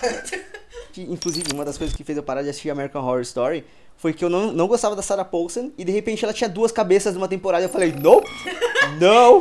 A: que, inclusive, uma das coisas que fez eu parar de assistir American Horror Story foi que eu não, não gostava da Sarah Paulson e de repente ela tinha duas cabeças numa temporada eu falei, não, não,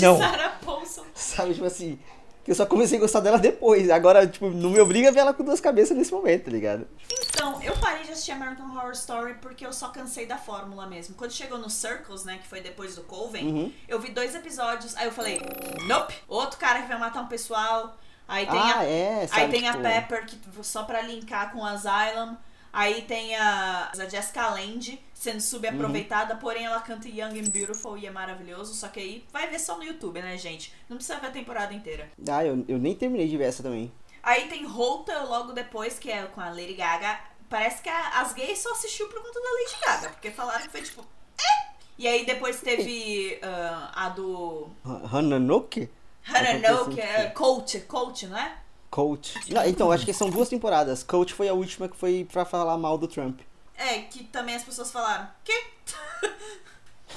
A: não.
B: Sarah Paulson.
A: Sabe, tipo assim, que eu só comecei a gostar dela depois. Agora, tipo, não me obriga a ver ela com duas cabeças nesse momento, tá ligado?
B: Então, eu parei de assistir American Horror Story porque eu só cansei da fórmula mesmo. Quando chegou no Circles, né, que foi depois do Coven,
A: Uhum.
B: eu vi dois episódios, aí eu falei, nope, outro cara que vai matar um pessoal. Aí tem
A: ah,
B: a
A: é, sabe?
B: Aí tem
A: tipo,
B: a Pepper, que só pra linkar com Asylum. Aí tem a, a Jessica Lange sendo subaproveitada,
A: Uhum.
B: porém ela canta Young and Beautiful e é maravilhoso. Só que aí vai ver só no YouTube, né, gente? Não precisa ver a temporada inteira.
A: Ah, eu, eu nem terminei de ver essa também.
B: Aí tem Holta logo depois, que é com a Lady Gaga. Parece que a- as gays só assistiu por conta da Lady Gaga, porque falaram que foi tipo. "Eh". E aí depois teve ah, a do.
A: Hananuke?
B: Hanano, que é Coach, Coach, não é?
A: Coach. Não, então, acho que são duas temporadas. Coach foi a última que foi pra falar mal do Trump.
B: É, que também as pessoas falaram, quê?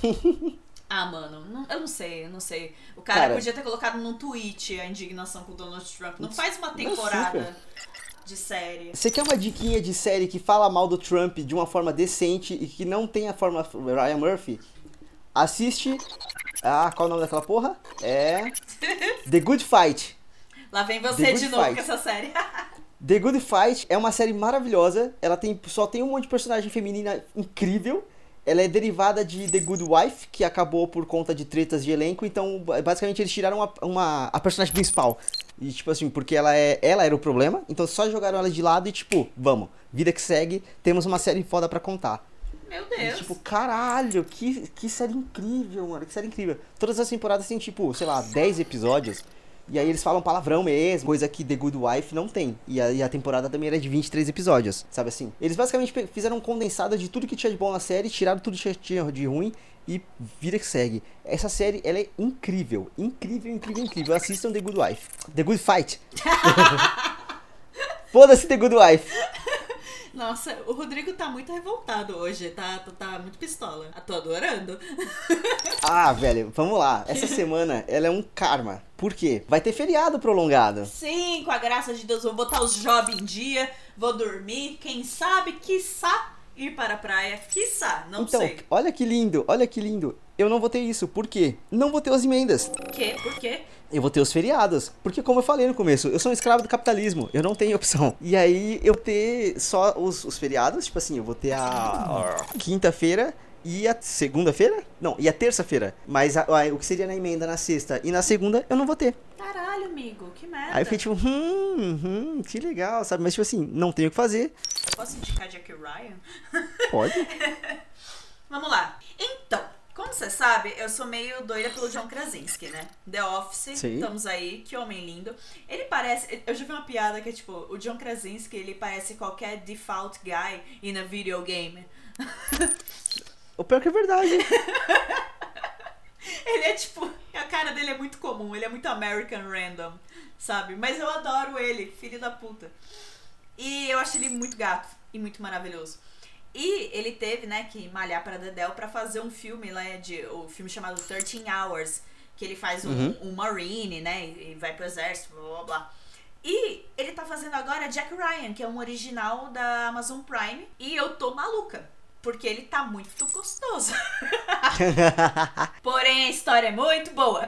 B: ah, mano, não- eu não sei, eu não sei. O cara,
A: Cara-
B: podia ter colocado num tweet a indignação com o Donald Trump. Não faz uma temporada de série.
A: Você quer uma diquinha de série que fala mal do Trump de uma forma decente e que não tem a forma Ryan Murphy? Assiste. Ah, qual é o nome daquela porra? É. The Good Fight.
B: Lá vem você
A: The
B: de
A: Good
B: novo
A: Fight.
B: com essa série.
A: The Good Fight é uma série maravilhosa. Ela tem só tem um monte de personagem feminina incrível. Ela é derivada de The Good Wife, que acabou por conta de tretas de elenco. Então, basicamente, eles tiraram uma, uma- a personagem principal. E, tipo assim, porque ela, é, ela era o problema. Então, só jogaram ela de lado e, tipo, vamos. Vida que segue. Temos uma série foda pra contar.
B: Meu
A: E,
B: Deus.
A: tipo, caralho, que, que série incrível, mano. Que série incrível. Todas as temporadas tem, tipo, sei lá, 10 episódios. E aí eles falam palavrão mesmo, coisa que The Good Wife não tem. E a, e a temporada também era de 23 episódios, sabe assim? Eles basicamente fizeram um condensado de tudo que tinha de bom na série, tiraram tudo que tinha de ruim e vida que segue. Essa série, ela é incrível, incrível, incrível, incrível. Assistam The Good Wife. The Good Fight. Foda-se The Good Wife.
B: Nossa, o Rodrigo tá muito revoltado hoje, tá, tá, tá muito pistola. Ah, tô adorando.
A: Ah, velho, vamos lá. Essa semana, ela é um karma. Por quê? Vai ter feriado prolongado.
B: Sim, com a graça de Deus, vou botar os jobs em dia, vou dormir, quem sabe, quiçá, ir para a praia, quiçá, não
A: então,
B: sei.
A: olha que lindo, olha que lindo. Eu não vou ter isso. Por quê? Não vou ter as emendas.
B: Por quê? Por quê?
A: Eu vou ter os feriados. Porque, como eu falei no começo, eu sou um escravo do capitalismo. Eu não tenho opção. E aí, eu ter só os, os feriados, tipo assim, eu vou ter a, a quinta-feira e a segunda-feira? Não, e a terça-feira. Mas a- a- o que seria na emenda na sexta e na segunda eu não vou ter.
B: Caralho, amigo, que merda.
A: Aí eu fiquei tipo, hum, hum, que legal, sabe? Mas tipo assim, não tenho o que fazer.
B: Posso indicar Jack Ryan?
A: Pode.
B: Vamos lá. Então, como você sabe, eu sou meio doida pelo John Krasinski, né? The Office,
A: Sim.
B: estamos aí, que homem lindo. Ele parece. Eu já vi uma piada que é tipo, o John Krasinski, ele parece qualquer default guy in a video game.
A: O pior que é verdade.
B: Ele é tipo. A cara dele é muito comum, ele é muito American Random, sabe? Mas eu adoro ele, filho da puta. E eu acho ele muito gato e muito maravilhoso. E ele teve, né, que malhar pra Dedel pra fazer um filme lá de. O filme chamado 13 Hours. Que ele faz um,
A: Uhum.
B: um Marine, né? E vai pro exército, blá blá blá. E ele tá fazendo agora Jack Ryan, que é um original da Amazon Prime. E eu tô maluca. Porque ele tá muito gostoso. Porém, a história é muito boa.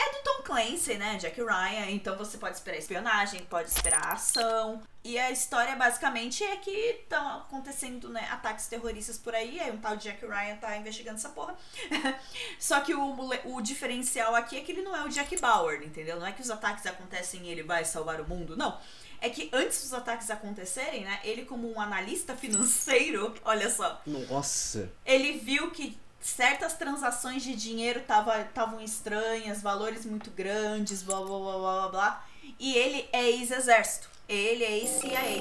B: É do Tom Clancy, né? Jack Ryan. Então você pode esperar espionagem, pode esperar ação. E a história basicamente é que estão acontecendo né, ataques terroristas por aí. Aí um tal de Jack Ryan tá investigando essa porra. Só que o, o diferencial aqui é que ele não é o Jack Bauer, entendeu? Não é que os ataques acontecem e ele vai salvar o mundo, não. É que antes dos ataques acontecerem, né? Ele, como um analista financeiro, olha só,
A: Nossa.
B: ele viu que certas transações de dinheiro estavam estranhas, valores muito grandes, blá blá blá blá blá blá. E ele é ex-exército. Ele é ex-CIA.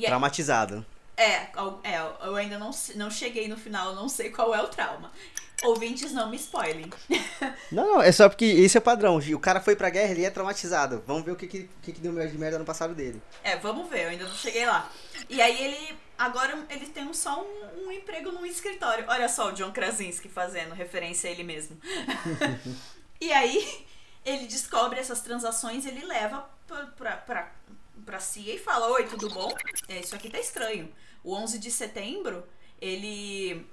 B: É,
A: Traumatizado.
B: é, é, eu ainda não, não cheguei no final, não sei qual é o trauma. Ouvintes, não me spoilem.
A: Não, não, é só porque esse é o padrão. O cara foi pra guerra, ele é traumatizado. Vamos ver o que, que, que deu de merda no passado dele.
B: É, vamos ver, eu ainda não cheguei lá. E aí ele. Agora ele tem só um, um emprego num escritório. Olha só o John Krasinski fazendo referência a ele mesmo. e aí ele descobre essas transações, ele leva pra, pra, pra, pra CIA e fala: Oi, tudo bom? É, isso aqui tá estranho. O 11 de setembro, ele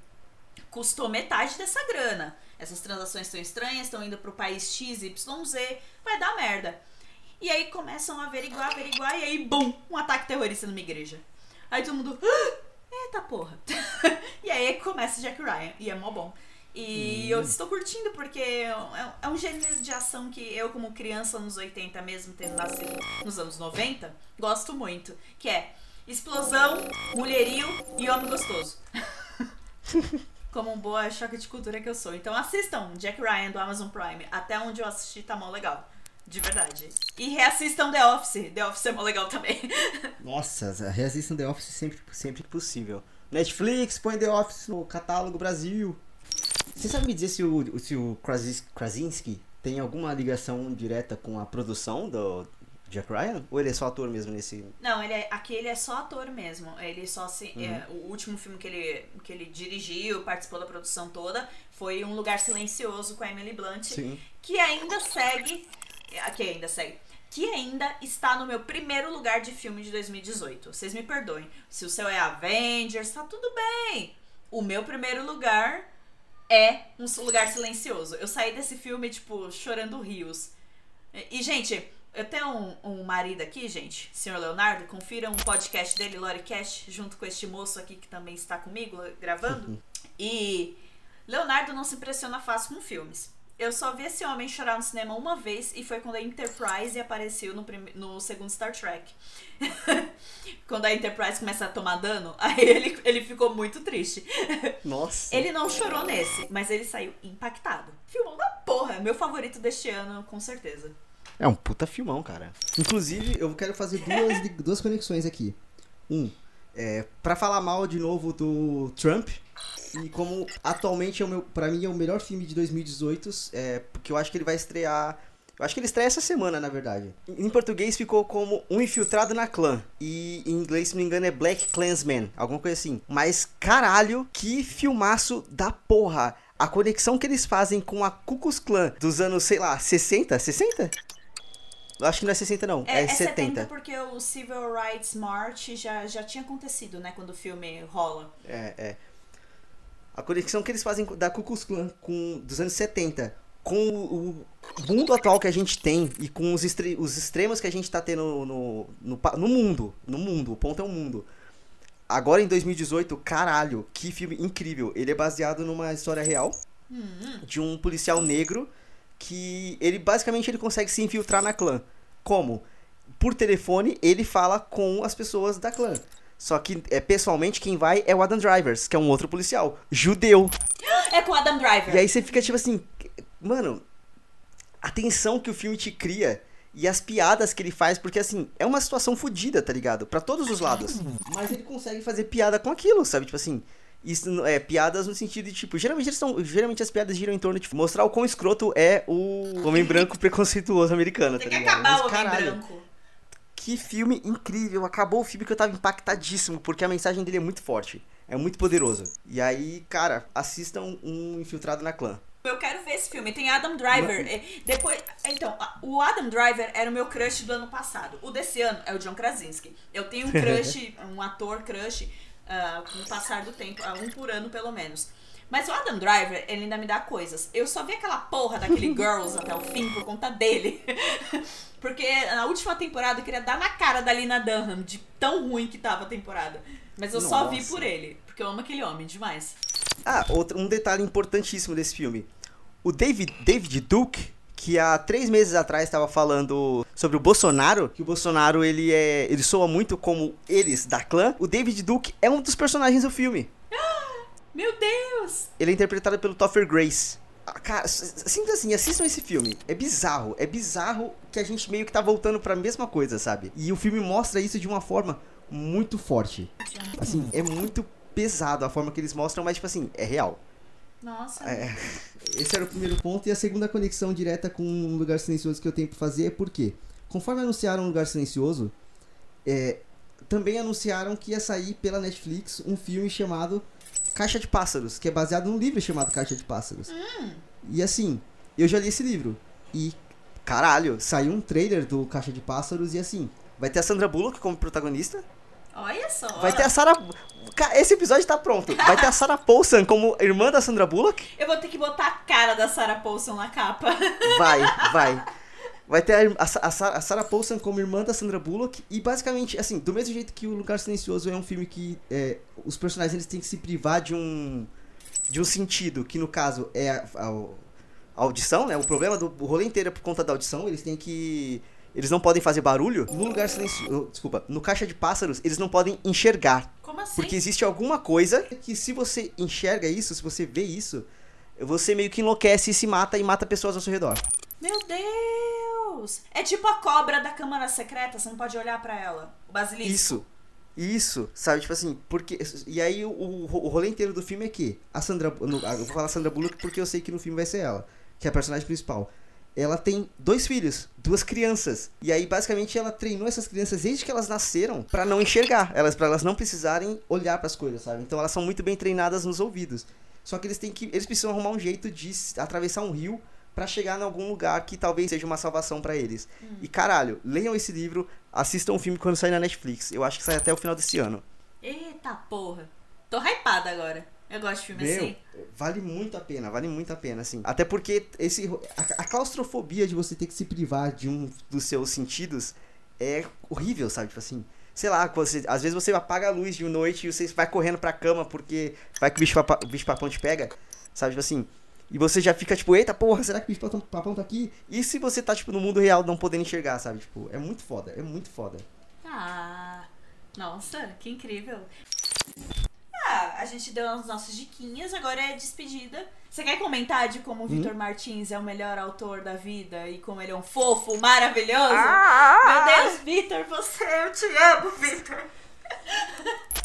B: custou metade dessa grana. Essas transações estão estranhas, estão indo pro país XYZ, vai dar merda. E aí começam a averiguar, averiguar, e aí, bum, um ataque terrorista numa igreja. Aí todo mundo, "Ah, eita porra. e aí começa Jack Ryan, e é mó bom. E eu estou curtindo porque é um- é um gênero de ação que eu, como criança nos 80, mesmo tendo nascido nos anos 90, gosto muito. Que é explosão, mulherio e homem gostoso. como um boa choque de cultura que eu sou. Então assistam Jack Ryan do Amazon Prime. Até onde eu assisti tá mó legal. De verdade. E reassistam The Office. The Office é mó legal também.
A: Nossa, reassistam The Office sempre, sempre que possível. Netflix, põe The Office no catálogo Brasil. Você sabe me dizer se o, se o Krasinski tem alguma ligação direta com a produção do Jack Ryan? Ou ele é só ator mesmo nesse.
B: Não, ele é, aqui ele é só ator mesmo. Ele só se. é, o último filme que ele, que ele dirigiu, participou da produção toda, foi Um Lugar Silencioso com a Emily Blunt.
A: Sim.
B: Que ainda segue. Que ainda segue. Que ainda está no meu primeiro lugar de filme de 2018. Vocês me perdoem. Se o seu é Avengers, tá tudo bem. O meu primeiro lugar é Um Lugar Silencioso. Eu saí desse filme, tipo, chorando rios. E, gente, eu tenho um, um marido aqui, gente, senhor Leonardo. Confira um podcast dele, Loricast, junto com este moço aqui que também está comigo gravando. E Leonardo não se impressiona fácil com filmes. Eu só vi esse homem chorar no cinema uma vez e foi quando a Enterprise apareceu no, prime- no segundo Star Trek. quando a Enterprise começa a tomar dano, aí ele, ele ficou muito triste.
A: Nossa.
B: Ele não chorou nesse, mas ele saiu impactado. Filmão da porra, meu favorito deste ano, com certeza.
A: É um puta filmão, cara. Inclusive, eu quero fazer duas, duas conexões aqui. Um, é, para falar mal de novo do Trump. E como atualmente é o meu, pra mim é o melhor filme de 2018, é, porque eu acho que ele vai estrear. Eu acho que ele estreia essa semana, na verdade. Em português ficou como Um Infiltrado na Clã. E em inglês, se não me engano, é Black Klansman. Alguma coisa assim. Mas caralho, que filmaço da porra. A conexão que eles fazem com a Ku Klux Klan dos anos, sei lá, 60? 60? Eu acho que não é 60 não,
B: É,
A: é,
B: é 70.
A: 70.
B: porque o Civil Rights March já, já tinha acontecido, né? Quando o filme rola.
A: É, é. A conexão que eles fazem da Ku Klux Klan com, dos anos 70 com o, o mundo atual que a gente tem e com os, os extremos que a gente tá tendo no, no, no mundo. No mundo, o ponto é o mundo. agora em 2018, caralho, que filme incrível. Ele é baseado numa história real de um policial negro que ele basicamente ele consegue se infiltrar na clã. Como? Por telefone, ele fala com as pessoas da clã. Só que é, pessoalmente quem vai é o Adam Drivers, que é um outro policial, judeu.
B: É com o Adam Driver.
A: E aí você fica tipo assim, mano, a tensão que o filme te cria e as piadas que ele faz, porque assim, é uma situação fodida, tá ligado? Pra todos os lados. Mas ele consegue fazer piada com aquilo, sabe? Tipo assim, isso é piadas no sentido de tipo, geralmente eles são, geralmente as piadas giram em torno de tipo, mostrar o quão escroto é o homem branco preconceituoso americano, tá
B: Tem que
A: ligado?
B: acabar
A: Mas,
B: o homem
A: caralho,
B: branco.
A: Que filme incrível. Acabou o filme que eu tava impactadíssimo, porque a mensagem dele é muito forte. É muito poderoso. E aí, cara, assistam um Infiltrado na Clã.
B: Eu quero ver esse filme. Tem Adam Driver. É, Depois, então, o Adam Driver era o meu crush do ano passado. O desse ano é o John Krasinski. Eu tenho um crush, um ator crush, ah, com o passar do tempo, ah, um por ano pelo menos. Mas o Adam Driver, ele ainda me dá coisas. Eu só vi aquela porra daquele Girls até o fim por conta dele. Porque na última temporada eu queria dar na cara da Lina Dunham, de tão ruim que tava a temporada. Mas eu só vi
A: Nossa.
B: por ele, porque eu amo aquele homem demais.
A: Ah, outro, um detalhe importantíssimo desse filme. O David, David Duke, que há três meses atrás estava falando sobre o Bolsonaro, que o Bolsonaro ele é. ele soa muito como eles da clã. O David Duke é um dos personagens do filme.
B: Meu Deus!
A: Ele é interpretado pelo Topher Grace. Ah, Cara, simples assim, assistam esse filme. É bizarro. É bizarro que a gente meio que tá voltando pra mesma coisa, sabe? E o filme mostra isso de uma forma muito forte. Assim, é muito pesado a forma que eles mostram, mas, tipo assim, é real.
B: Nossa.
A: É, esse era o primeiro ponto. E a segunda conexão direta com um lugar silencioso que eu tenho pra fazer é porque, conforme anunciaram um lugar silencioso, é, também anunciaram que ia sair pela Netflix um filme chamado Caixa de Pássaros, que é baseado num livro chamado Caixa de Pássaros. E assim, eu já li esse livro. E, caralho, saiu um trailer do Caixa de Pássaros e assim, vai ter a Sandra Bullock como protagonista.
B: Olha só.
A: Vai ter a Sarah. Esse episódio tá pronto. Vai ter a Sarah Paulson como irmã da Sandra Bullock.
B: Eu vou ter que botar a cara da Sarah Paulson na capa.
A: Vai, vai. Vai ter a, a, a, Sa- a Sarah Paulson como irmã da Sandra Bullock. E basicamente, assim, do mesmo jeito que O Lugar Silencioso é um filme que é, os personagens eles têm que se privar de um. de um sentido, que no caso é a, a- a audição, né? O problema do o rolê inteiro é por conta da audição. Eles têm que. Eles não podem fazer barulho. No lugar silencioso. Desculpa, no caixa de pássaros, eles não podem enxergar.
B: Como assim?
A: Porque existe alguma coisa que se você enxerga isso, se você vê isso, você meio que enlouquece e se mata e mata pessoas ao seu redor.
B: Meu Deus! É tipo a cobra da Câmara Secreta, você não pode olhar pra ela. O basilisco.
A: Isso. Isso, sabe? Tipo assim, porque. E aí o, o, rolê inteiro do filme é que a Sandra. no- eu vou falar Sandra Bullock porque eu sei que no filme vai ser ela, que é a personagem principal. Ela tem dois filhos, duas crianças. E aí, basicamente, ela treinou essas crianças desde que elas nasceram pra não enxergar. Elas, pra elas não precisarem olhar pras coisas, sabe? Então elas são muito bem treinadas nos ouvidos. Só que eles têm que. Eles precisam arrumar um jeito de atravessar um rio pra chegar em algum lugar que talvez seja uma salvação pra eles. E caralho, leiam esse livro, assistam o filme quando sair na Netflix. Eu acho que sai até o final desse ano.
B: Eita porra. Tô hypada agora. Eu gosto de filme
A: Meu,
B: assim.
A: vale muito a pena, vale muito a pena, assim. Até porque esse, a, a claustrofobia de você ter que se privar de um dos seus sentidos é horrível, sabe? Tipo assim, sei lá, você, às vezes você apaga a luz de noite e você vai correndo pra cama porque vai que o bicho, papa- o bicho papão te pega, sabe? Tipo assim, e você já fica tipo, eita porra, será que o bicho papão, papão tá aqui? E se você tá, tipo, no mundo real não podendo enxergar, sabe? Tipo, é muito foda, é muito foda.
B: Ah, nossa, que incrível. Ah, a gente deu as nossas diquinhas, agora é despedida. Você quer comentar de como o Vitor Martins é o melhor autor da vida e como ele é um fofo maravilhoso? Meu Deus, Vitor, você, eu te amo, Vitor.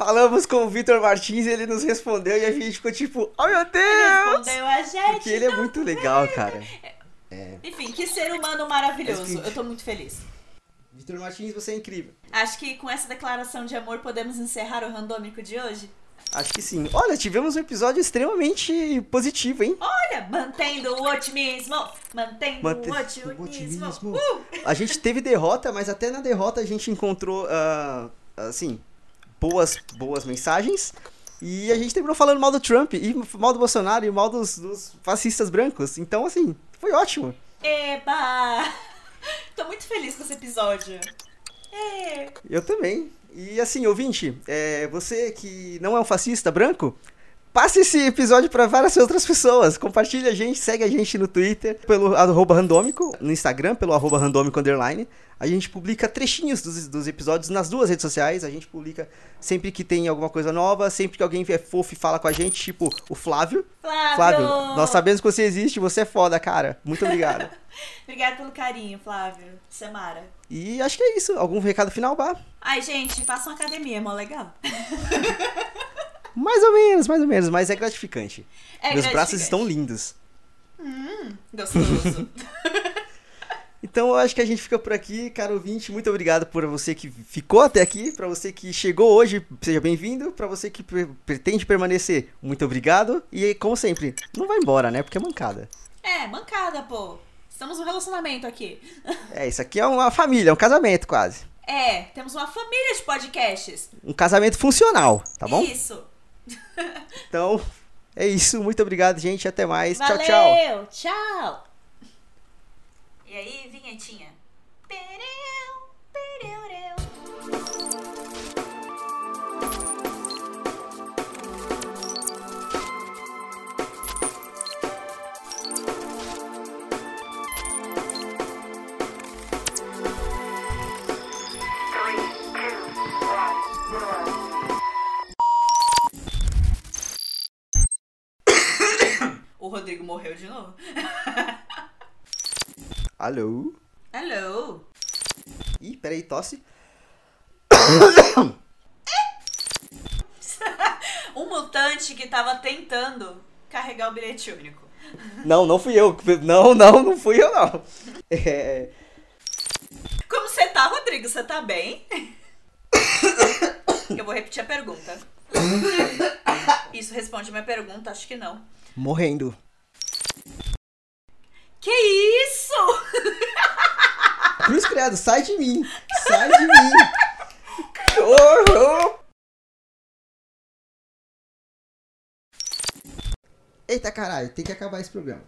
A: Falamos com o Vitor Martins e ele nos respondeu e a gente ficou tipo, oh meu Deus!
B: Respondeu a gente.
A: Porque ele é muito legal, cara.
B: Enfim, que ser humano maravilhoso. Eu tô muito feliz.
A: Vitor Martins, você é incrível.
B: Acho que com essa declaração de amor podemos encerrar o randômico de hoje.
A: Acho que sim. Olha, tivemos um episódio extremamente positivo, hein?
B: Olha, mantendo o otimismo, mantendo
A: Mante-
B: o
A: o
B: otimismo.
A: otimismo.
B: Uh!
A: A gente teve derrota, mas até na derrota a gente encontrou, ah, assim, boas, boas mensagens. E a gente terminou falando mal do Trump, e mal do Bolsonaro, e mal dos, dos fascistas brancos. Então, assim, foi ótimo.
B: Eba! Tô muito feliz com esse episódio. É.
A: Eu também. E assim, ouvinte, é, você que não é um fascista branco, passe esse episódio para várias outras pessoas. Compartilhe a gente, segue a gente no Twitter, pelo arroba randômico, no Instagram, pelo arroba randômico underline. A gente publica trechinhos dos, dos episódios nas duas redes sociais. A gente publica sempre que tem alguma coisa nova, sempre que alguém é fofo e fala com a gente, tipo o Flávio.
B: Flávio!
A: nós sabemos que você existe, você é foda, cara. Muito obrigado.
B: Obrigada pelo carinho, Flávio. Samara.
A: e acho que é isso. Algum recado final, Bah?
B: Ai, gente, façam academia, é mó legal.
A: Mais ou menos, mais ou menos, mas é gratificante.
B: É
A: Meus braços
B: gratificante.
A: estão lindos.
B: Gostoso.
A: Então eu acho que a gente fica por aqui, caro ouvinte. Muito obrigado por você que ficou até aqui, para você que chegou hoje, seja bem-vindo. Para você que pre- pretende permanecer, muito obrigado. E como sempre, não vai embora, né? Porque é mancada.
B: é, mancada, pô. Estamos num relacionamento aqui.
A: É, isso aqui é uma família, é um casamento quase.
B: É, temos uma família de podcasts.
A: Um casamento funcional, tá bom?
B: Isso.
A: Então, é isso. Muito obrigado, gente. Até mais.
B: Valeu,
A: Tchau, tchau.
B: tchau. E aí, vinhetinha? Rodrigo morreu de novo.
A: Alô?
B: Hello.
A: Ih, peraí, tosse.
B: Um mutante que tava tentando carregar o bilhete único.
A: Não, não fui eu. Não, não, não fui eu, não. É...
B: Como você tá, Rodrigo? Você tá bem? Eu vou repetir a pergunta. Isso responde a minha pergunta? Acho que não.
A: Morrendo.
B: Que isso?
A: Cruz credo, sai de mim. Sai de mim. Oh, oh. Eita caralho, tem que acabar esse programa.